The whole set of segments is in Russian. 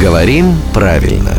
Говорим правильно.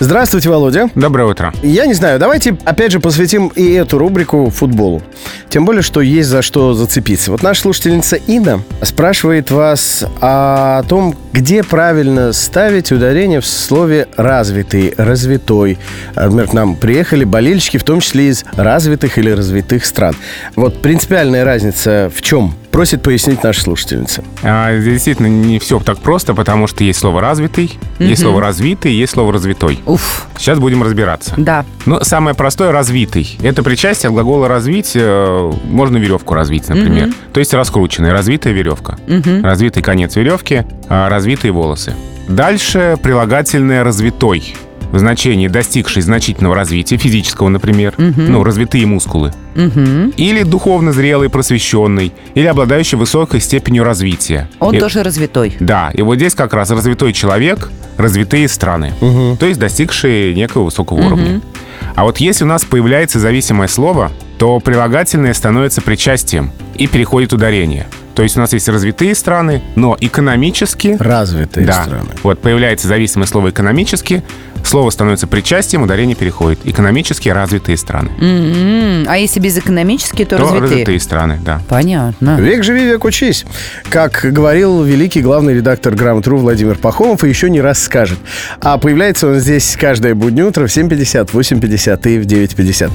Здравствуйте, Володя. Доброе утро. Я не знаю, давайте опять же посвятим и эту рубрику футболу. Тем более, что есть за что зацепиться. Вот наша слушательница Инна спрашивает вас о том, где правильно ставить ударение в слове «развитый», «развитой». Например, к нам приехали болельщики, в том числе из развитых или развитых стран. Вот принципиальная разница в чем? Просит пояснить наша слушательница. А, действительно не все так просто, потому что есть слово «развитый», есть слово «развитый», есть слово «развитой». Уф, Сейчас будем разбираться. да. Ну, самое простое — развитый. Это причастие от глагола «развить». э, Можно веревку развить, например. То есть раскрученная, развитая веревка. Развитый конец веревки, а развитые волосы. Дальше прилагательное «развитой». В значении достигший значительного развития, физического, например, ну, развитые мускулы. Или духовно зрелый, просвещенный, или обладающий высокой степенью развития. Он И- тоже развитой. Да, и вот здесь как раз развитой человек, развитые страны. То есть достигшие некого высокого уровня. А вот если у нас появляется зависимое слово, то прилагательное становится причастием и переходит ударение. То есть у нас есть развитые страны, но экономически... Развитые да, страны. вот появляется зависимое слово «экономически», слово становится причастием, ударение переходит. Экономически развитые страны. М, А если без экономически, то, То развитые. развитые страны, да. Понятно. Век живи, век учись. Как говорил великий главный редактор «Грамотру» Владимир Пахомов, и еще не раз скажет. А появляется он здесь каждое буднее утро в 7.50, 8.50 и в 9.50.